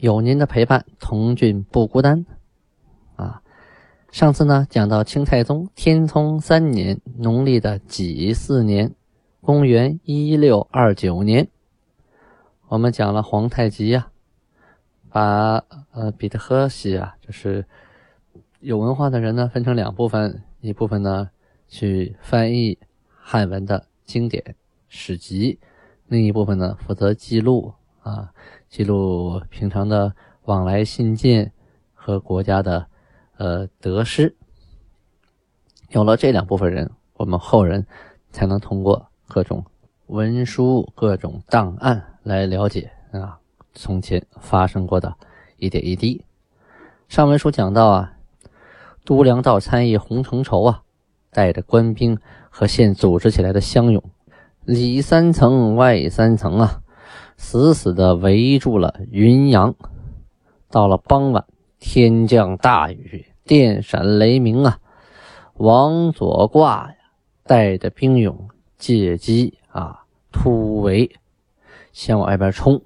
有您的陪伴，童俊不孤单。啊，上次呢讲到清太宗天聪三年农历的己巳年，公元一六二九年，我们讲了皇太极呀，把呃彼得赫西啊，就是有文化的人呢分成两部分，一部分呢去翻译汉文的经典史籍，另一部分呢负责记录啊，记录平常的往来信件和国家的。呃，得失有了这两部分人，我们后人才能通过各种文书、各种档案来了解啊，从前发生过的一点一滴。上文书讲到啊，都粮道参议洪承畴啊，带着官兵和县组织起来的乡勇，里三层外三层啊，死死的围住了云阳。到了傍晚，天降大雨。电闪雷鸣啊！王左挂呀，带着兵勇借机啊突围，先往外边冲。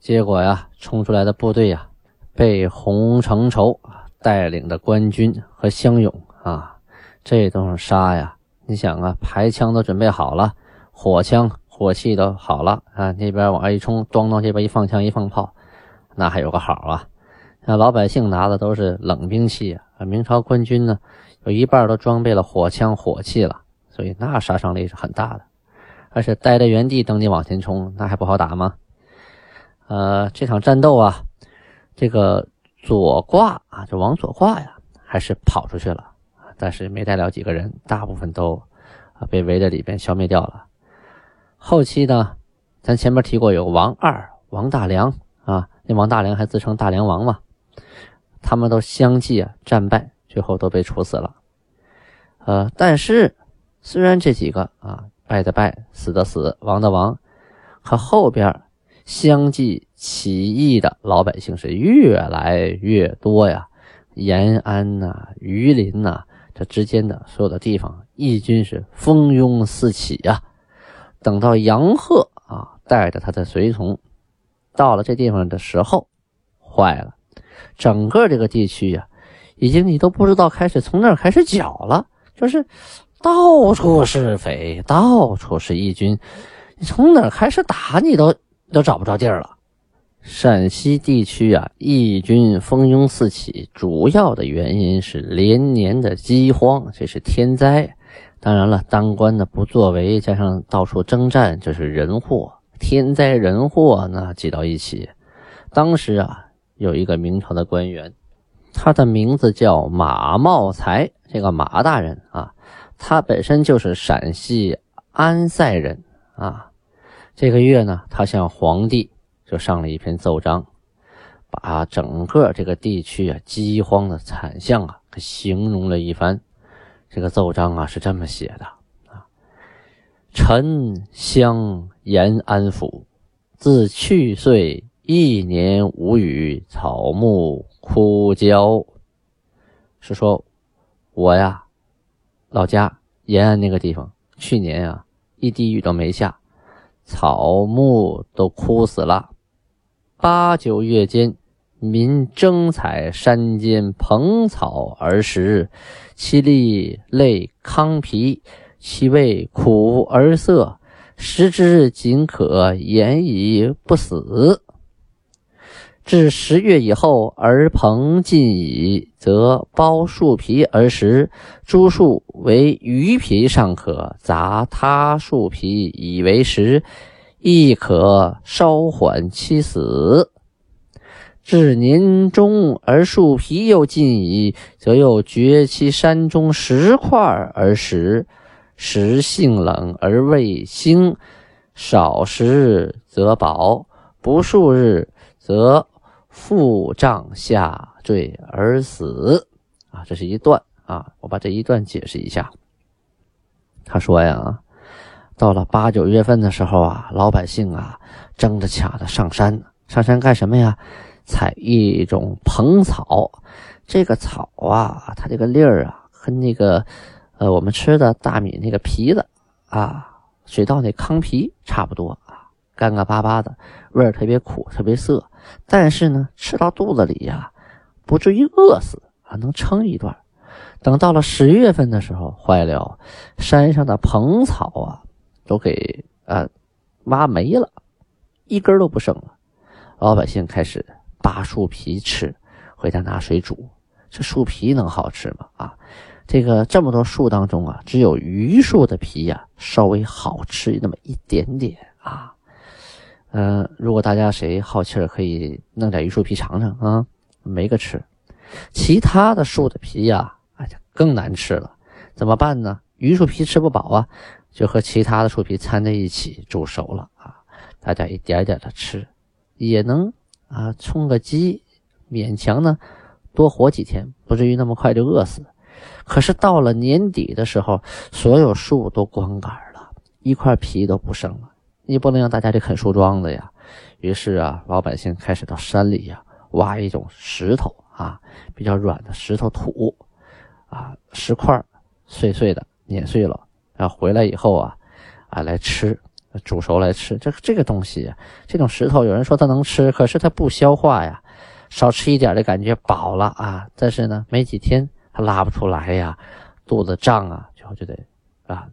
结果呀，冲出来的部队呀，被洪承畴带领的官军和乡勇啊，这顿杀呀！你想啊，排枪都准备好了，火枪、火器都好了啊，那边往外一冲，咣当，这边一放枪一放炮，那还有个好啊！那老百姓拿的都是冷兵器啊，明朝官军呢，有一半都装备了火枪火器了，所以那杀伤力是很大的。而且待在原地等你往前冲，那还不好打吗？呃，这场战斗啊，这个左挂啊，就往左挂呀，还是跑出去了，但是没带了几个人，大部分都被围在里边消灭掉了。后期呢，咱前面提过有王二、王大良啊，那王大良还自称大梁王嘛。他们都相继啊战败，最后都被处死了。呃，但是虽然这几个啊败的败，死的死，亡的亡，可后边相继起义的老百姓是越来越多呀。延安呐、榆林呐，这之间的所有的地方，义军是蜂拥四起呀。等到杨鹤啊带着他的随从到了这地方的时候，坏了。整个这个地区呀，已经你都不知道开始从哪儿开始剿了，就是到处是匪，到处是义军，你从哪儿开始打你都都找不着地儿了。陕西地区啊，义军蜂拥四起，主要的原因是连年的饥荒，这是天灾。当然了，当官的不作为，加上到处征战，这是人祸。天灾人祸那挤到一起，当时啊。有一个明朝的官员，他的名字叫马茂才。这个马大人啊，他本身就是陕西安塞人啊。这个月呢，他向皇帝就上了一篇奏章，把整个这个地区啊饥荒的惨象啊形容了一番。这个奏章啊是这么写的啊：臣乡延安府，自去岁。一年无雨，草木枯焦。是说，我呀，老家延安那个地方，去年啊，一滴雨都没下，草木都枯死了。八九月间，民争采山间蓬草而食，其粒类糠皮，其味苦而涩，食之仅可言以不死。至十月以后，而蓬尽矣，则剥树皮而食。诸树为鱼皮尚可，杂他树皮以为食，亦可稍缓其死。至年中而树皮又尽矣，则又掘其山中石块而食。食性冷而味腥，少食则饱，不数日则。腹胀下坠而死。啊，这是一段啊，我把这一段解释一下。他说呀，到了八九月份的时候啊，老百姓啊争着抢着上山，上山干什么呀？采一种蓬草。这个草啊，它这个粒儿啊，跟那个呃我们吃的大米那个皮子啊，水稻那糠皮差不多啊，干干巴巴的，味儿特别苦，特别涩。但是呢，吃到肚子里呀，不至于饿死啊，能撑一段。等到了十月份的时候，坏了，山上的蓬草啊，都给呃挖没了，一根都不剩了。老百姓开始扒树皮吃，回家拿水煮。这树皮能好吃吗？啊，这个这么多树当中啊，只有榆树的皮呀稍微好吃那么一点点啊。嗯，如果大家谁好气儿，可以弄点榆树皮尝尝啊，没个吃。其他的树的皮呀。哎呀，更难吃了，怎么办呢？榆树皮吃不饱啊，就和其他的树皮掺在一起煮熟了啊，大家一点点的吃，也能啊充个饥，勉强呢多活几天，不至于那么快就饿死。可是到了年底的时候，所有树都光杆了，一块皮都不剩了，你不能让大家去啃树桩子呀。于是啊，老百姓开始到山里呀挖一种石头啊，比较软的石头土。啊，石块碎碎的碾碎了，然后回来以后啊，啊来吃，煮熟来吃。这这个东西，这种石头，有人说它能吃，可是它不消化呀，少吃一点的感觉饱了啊，但是呢，没几天它拉不出来呀，肚子胀啊，就就得啊，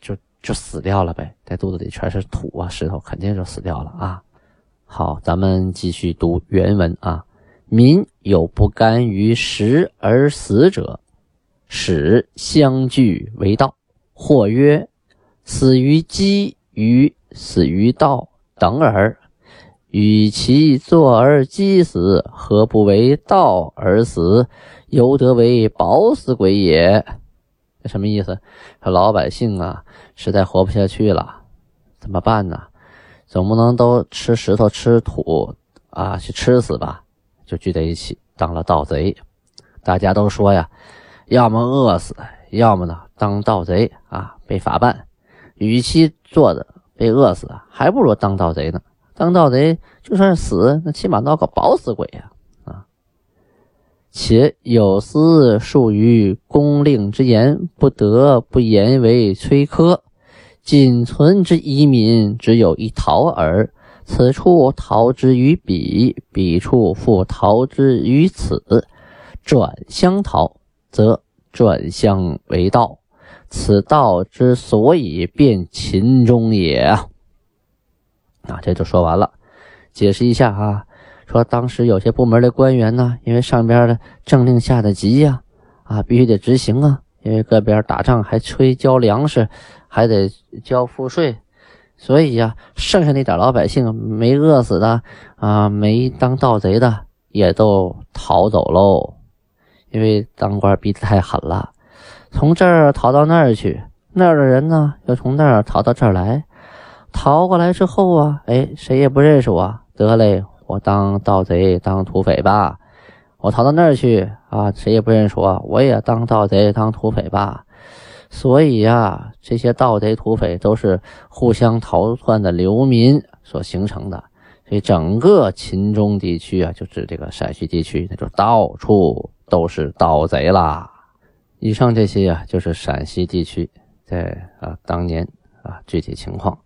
就就死掉了呗，在肚子里全是土啊石头，肯定就死掉了啊。好，咱们继续读原文啊，民有不甘于食而死者。使相聚为道，或曰：“死于饥于死于道等耳。与其坐而饥死，何不为道而死？犹得为饱死鬼也。”什么意思？说老百姓啊，实在活不下去了，怎么办呢？总不能都吃石头吃土啊，去吃死吧？就聚在一起当了盗贼。大家都说呀。要么饿死，要么呢当盗贼啊，被法办。与其做的被饿死，还不如当盗贼呢。当盗贼就算是死，那起码闹个饱死鬼呀！啊，且有司属于公令之言，不得不言为崔科。仅存之遗民，只有一逃耳。此处逃之于彼，彼处复逃之于此，转相逃。则转相为道，此道之所以变秦中也啊！这就说完了。解释一下啊，说当时有些部门的官员呢，因为上边的政令下的急呀，啊，必须得执行啊。因为各边打仗还催交粮食，还得交赋税，所以呀，剩下那点老百姓没饿死的啊，没当盗贼的也都逃走喽。因为当官逼得太狠了，从这儿逃到那儿去，那儿的人呢又从那儿逃到这儿来，逃过来之后啊，哎，谁也不认识我，得嘞，我当盗贼当土匪吧。我逃到那儿去啊，谁也不认识我，我也当盗贼当土匪吧。所以呀，这些盗贼土匪都是互相逃窜的流民所形成的。所以整个秦中地区啊，就指这个陕西地区，那就到处。都是盗贼啦！以上这些啊，就是陕西地区在啊当年啊具体情况。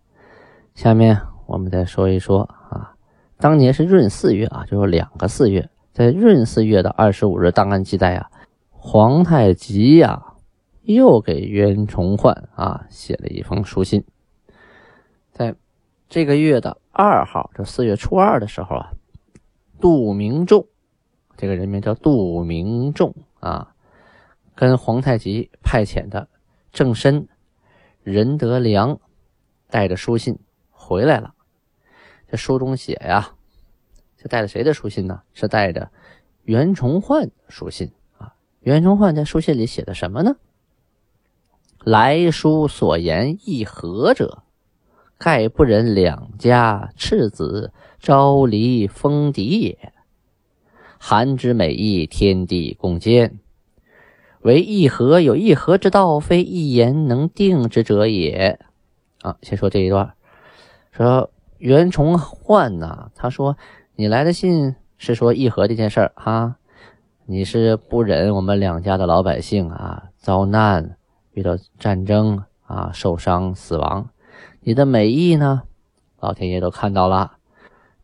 下面我们再说一说啊，当年是闰四月啊，就是两个四月，在闰四月的二十五日，档案记载啊，皇太极呀又给袁崇焕啊写了一封书信。在这个月的二号，就四月初二的时候啊，杜明仲。这个人名叫杜明仲啊，跟皇太极派遣的郑申、任德良带着书信回来了。这书中写呀，这带着谁的书信呢？是带着袁崇焕书信啊。袁崇焕在书信里写的什么呢？来书所言亦和者，盖不忍两家赤子朝离封敌也。韩之美意，天地共鉴。为一合有一合之道，非一言能定之者也。啊，先说这一段，说袁崇焕呐，他说你来的信是说议和这件事儿哈，你是不忍我们两家的老百姓啊遭难，遇到战争啊受伤死亡，你的美意呢，老天爷都看到了，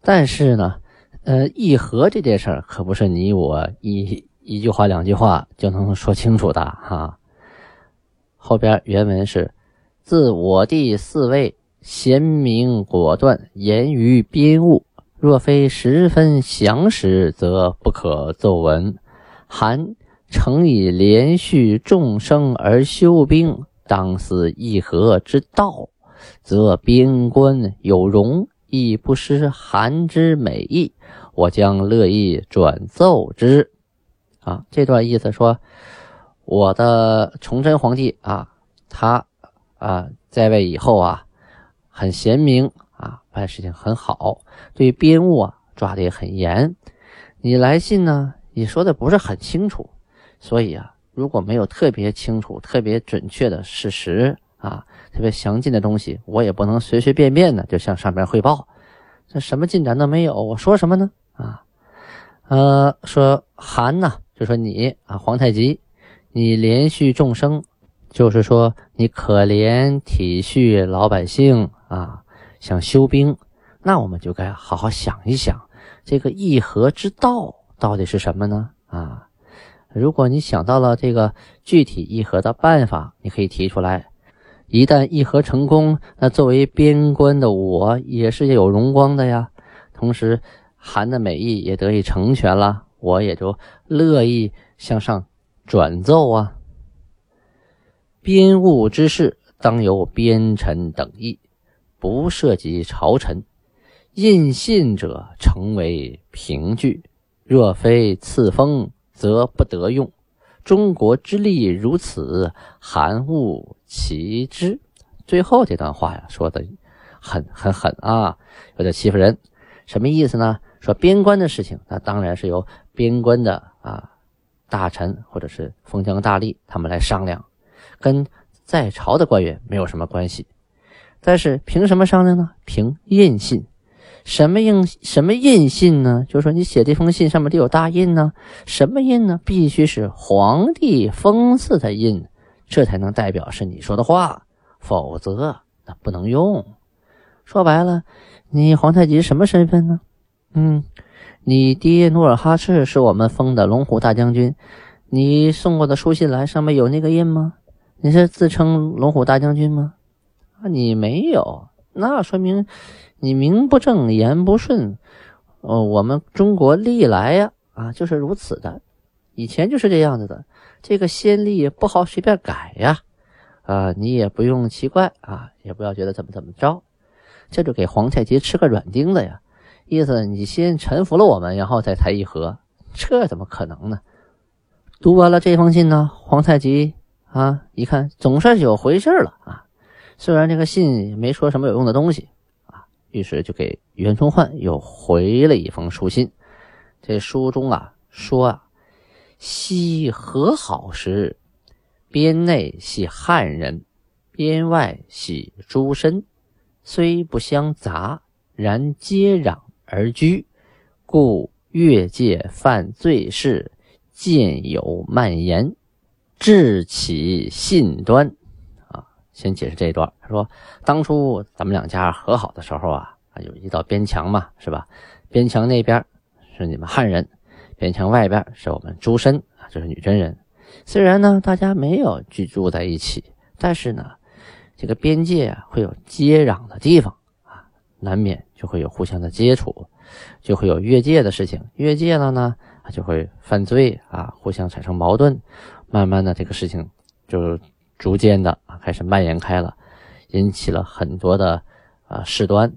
但是呢，呃，议和这件事儿可不是你我一。一句话两句话就能说清楚的哈。后边原文是：自我弟四位贤明果断，言于边务。若非十分详实，则不可奏闻。韩诚以连续众生而修兵，当思议和之道，则边关有容，亦不失韩之美意。我将乐意转奏之。啊，这段意思说，我的崇祯皇帝啊，他啊在位以后啊，很贤明啊，办事情很好，对编务啊抓的也很严。你来信呢，你说的不是很清楚，所以啊，如果没有特别清楚、特别准确的事实啊，特别详尽的东西，我也不能随随便便的就向上边汇报。这什么进展都没有，我说什么呢？啊，呃，说韩呢？就说你啊，皇太极，你连续众生，就是说你可怜体恤老百姓啊，想修兵，那我们就该好好想一想，这个议和之道到底是什么呢？啊，如果你想到了这个具体议和的办法，你可以提出来。一旦议和成功，那作为边关的我也是有荣光的呀，同时韩的美意也得以成全了。我也就乐意向上转奏啊。编务之事，当由边臣等议，不涉及朝臣。印信者，成为凭据。若非赐封，则不得用。中国之力如此，韩勿其之。最后这段话呀，说的很很狠啊，有点欺负人。什么意思呢？说边关的事情，那当然是由。边关的啊大臣或者是封疆大吏，他们来商量，跟在朝的官员没有什么关系。但是凭什么商量呢？凭印信。什么印什么印信呢？就是说你写这封信上面得有大印呢。什么印呢？必须是皇帝封赐的印，这才能代表是你说的话，否则那不能用。说白了，你皇太极什么身份呢？嗯。你爹努尔哈赤是我们封的龙虎大将军，你送过的书信来上面有那个印吗？你是自称龙虎大将军吗？啊，你没有，那说明你名不正言不顺。哦，我们中国历来呀啊就是如此的，以前就是这样子的，这个先例不好随便改呀。啊，你也不用奇怪啊，也不要觉得怎么怎么着，这就给皇太极吃个软钉子呀。意思你先臣服了我们，然后再谈议和，这怎么可能呢？读完了这封信呢，皇太极啊一看总算是有回事了啊，虽然这个信没说什么有用的东西啊，于是就给袁崇焕又回了一封书信。这书中啊说啊，昔和好时，边内系汉人，边外系诸身，虽不相杂，然接壤。而居，故越界犯罪事渐有蔓延，致起信端。啊，先解释这一段。他说，当初咱们两家和好的时候啊，有一道边墙嘛，是吧？边墙那边是你们汉人，边墙外边是我们诸身啊，就是女真人。虽然呢，大家没有居住在一起，但是呢，这个边界啊会有接壤的地方啊。难免就会有互相的接触，就会有越界的事情。越界了呢，就会犯罪啊，互相产生矛盾。慢慢的，这个事情就逐渐的啊开始蔓延开了，引起了很多的啊事端。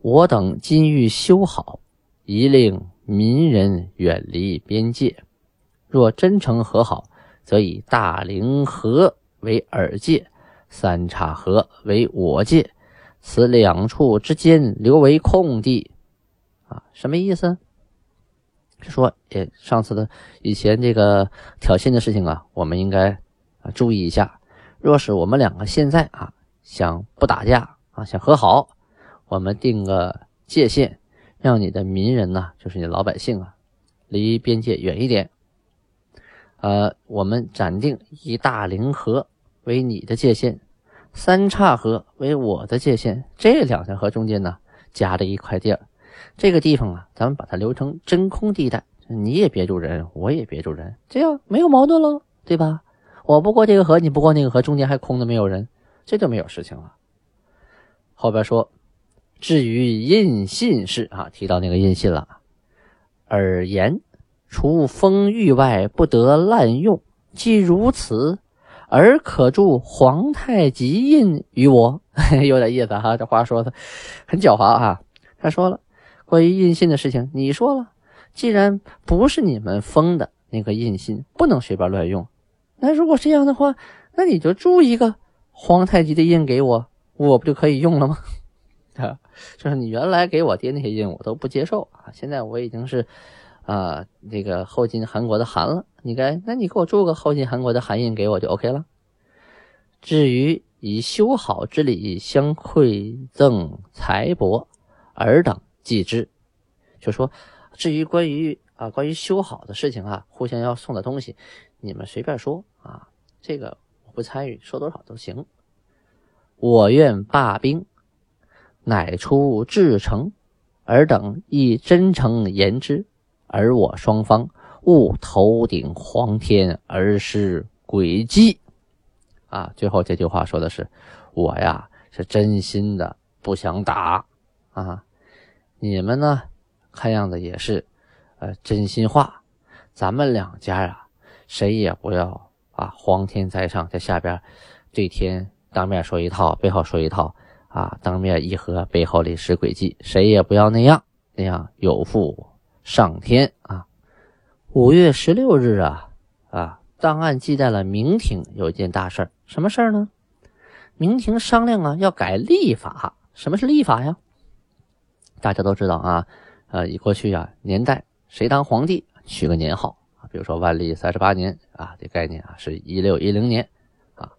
我等今欲修好，宜令民人远离边界。若真诚和好，则以大凌河为尔界，三岔河为我界。此两处之间留为空地，啊，什么意思？说，诶，上次的以前这个挑衅的事情啊，我们应该啊注意一下。若是我们两个现在啊想不打架啊，想和好，我们定个界限，让你的民人呢，就是你老百姓啊，离边界远一点。呃，我们暂定一大凌河为你的界限，三岔河为我的界限，这两条河中间呢夹着一块地儿。这个地方啊，咱们把它留成真空地带，你也别住人，我也别住人，这样没有矛盾了，对吧？我不过这个河，你不过那个河，中间还空的没有人，这就没有事情了。后边说，至于印信事啊，提到那个印信了，而言除封域外不得滥用，既如此，而可助皇太极印于我，有点意思哈。这话说的很狡猾啊。他说了。关于印信的事情，你说了，既然不是你们封的那个印信，不能随便乱用。那如果这样的话，那你就铸一个皇太极的印给我，我不就可以用了吗？啊，就是你原来给我爹那些印，我都不接受啊。现在我已经是啊，那个后金韩国的韩了，你该，那你给我铸个后金韩国的韩印给我就 OK 了。至于以修好之礼相馈赠财帛尔等。记之，就说至于关于啊关于修好的事情啊，互相要送的东西，你们随便说啊，这个我不参与，说多少都行。我愿罢兵，乃出至诚，尔等亦真诚言之，而我双方勿头顶黄天而失诡计。啊，最后这句话说的是我呀是真心的不想打啊。你们呢？看样子也是，呃，真心话。咱们两家啊，谁也不要啊，皇天在上，在下边对天当面说一套，背后说一套啊，当面议和，背后里使诡计，谁也不要那样，那样有负上天啊。五月十六日啊啊，档案记载了明廷有一件大事什么事呢？明廷商量啊，要改历法。什么是历法呀？大家都知道啊，呃，以过去啊年代，谁当皇帝取个年号啊，比如说万历三十八年啊，这概念啊是一六一零年啊。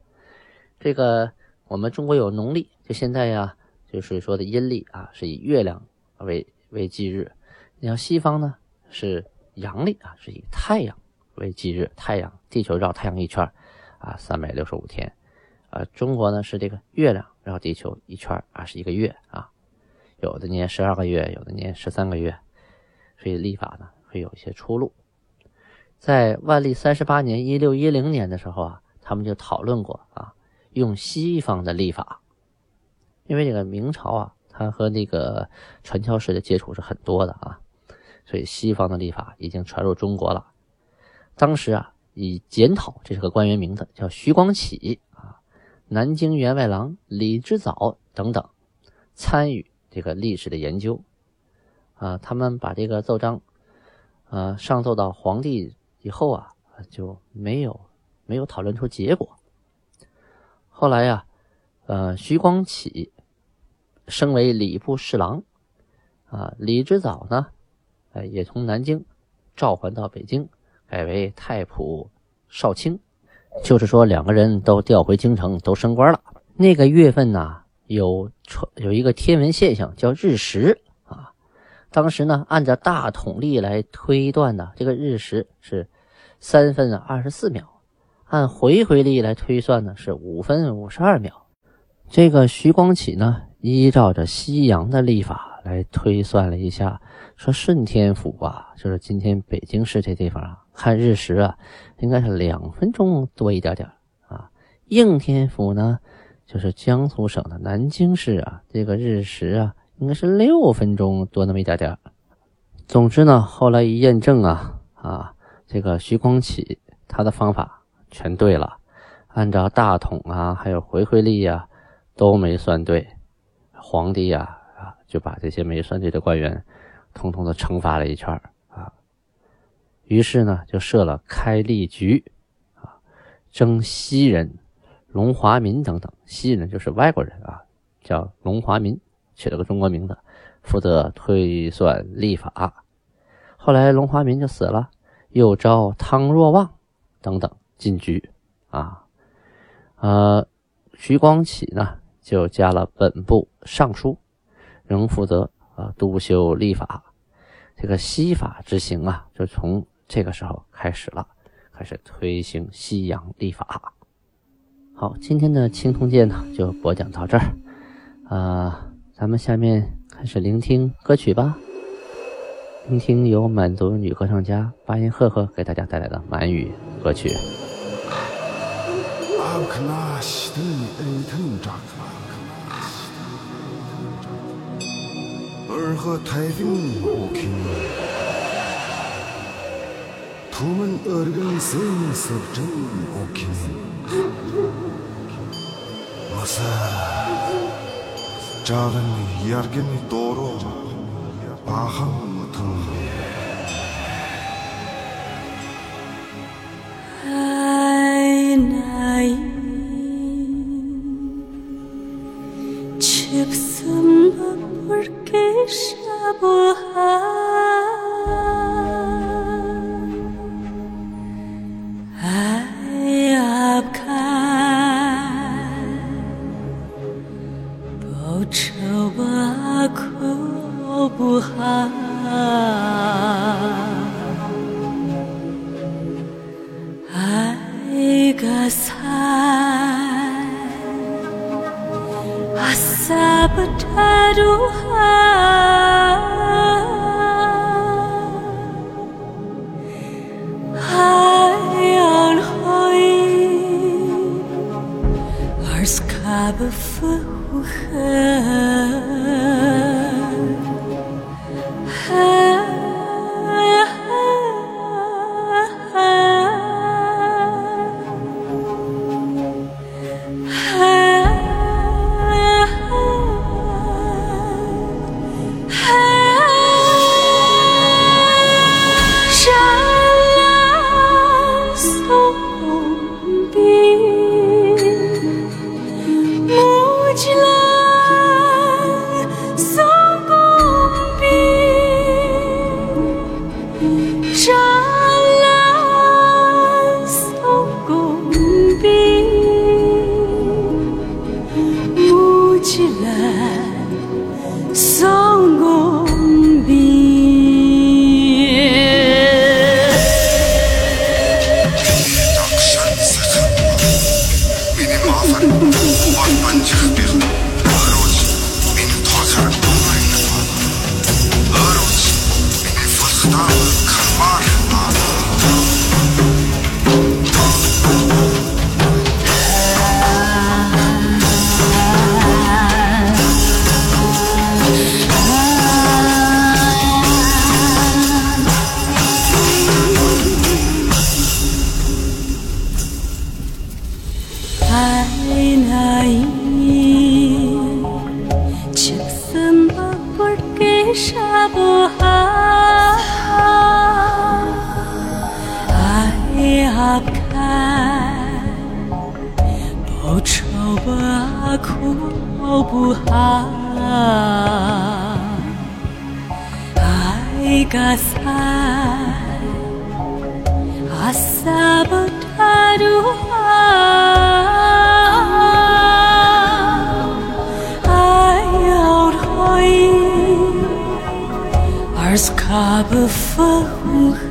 这个我们中国有农历，就现在呀，就是说的阴历啊，是以月亮为为忌日。你像西方呢是阳历啊，是以太阳为忌日，太阳地球绕太阳一圈啊，三百六十五天。啊，中国呢是这个月亮绕地球一圈啊，是一个月啊。有的年十二个月，有的年十三个月，所以历法呢会有一些出入。在万历三十八年（一六一零年）的时候啊，他们就讨论过啊，用西方的历法，因为这个明朝啊，它和那个传教士的接触是很多的啊，所以西方的历法已经传入中国了。当时啊，以检讨，这是个官员名字，叫徐光启啊，南京员外郎李之藻等等参与。这个历史的研究，啊，他们把这个奏章，啊，上奏到皇帝以后啊，就没有没有讨论出结果。后来呀，呃，徐光启升为礼部侍郎，啊，李之藻呢，呃，也从南京召还到北京，改为太仆少卿，就是说两个人都调回京城，都升官了。那个月份呢？有传有一个天文现象叫日食啊，当时呢按照大统历来推断呢，这个日食是三分二十四秒，按回回历来推算呢是五分五十二秒。这个徐光启呢依照着西洋的历法来推算了一下，说顺天府啊，就是今天北京市这地方啊，看日食啊应该是两分钟多一点点啊，应天府呢。就是江苏省的南京市啊，这个日食啊，应该是六分钟多那么一点点。总之呢，后来一验证啊啊，这个徐光启他的方法全对了，按照大统啊，还有回回历呀，都没算对。皇帝呀啊，就把这些没算对的官员，统统的惩罚了一圈啊。于是呢，就设了开历局啊，征西人。龙华民等等，西人就是外国人啊，叫龙华民，取了个中国名字，负责推算历法。后来龙华民就死了，又招汤若望等等进局啊。呃，徐光启呢就加了本部尚书，仍负责啊督修历法。这个西法之行啊，就从这个时候开始了，开始推行西洋历法。好，今天的青铜剑呢就播讲到这儿，啊，咱们下面开始聆听歌曲吧。聆听由满族女歌唱家巴音赫赫给大家带来的满语歌曲。和太平和平，他们二人生是真和平。我是家人的眼睛的 i'm a 起来。好不好？哎呀，看，不 akan bocor, buah 鲁画不风。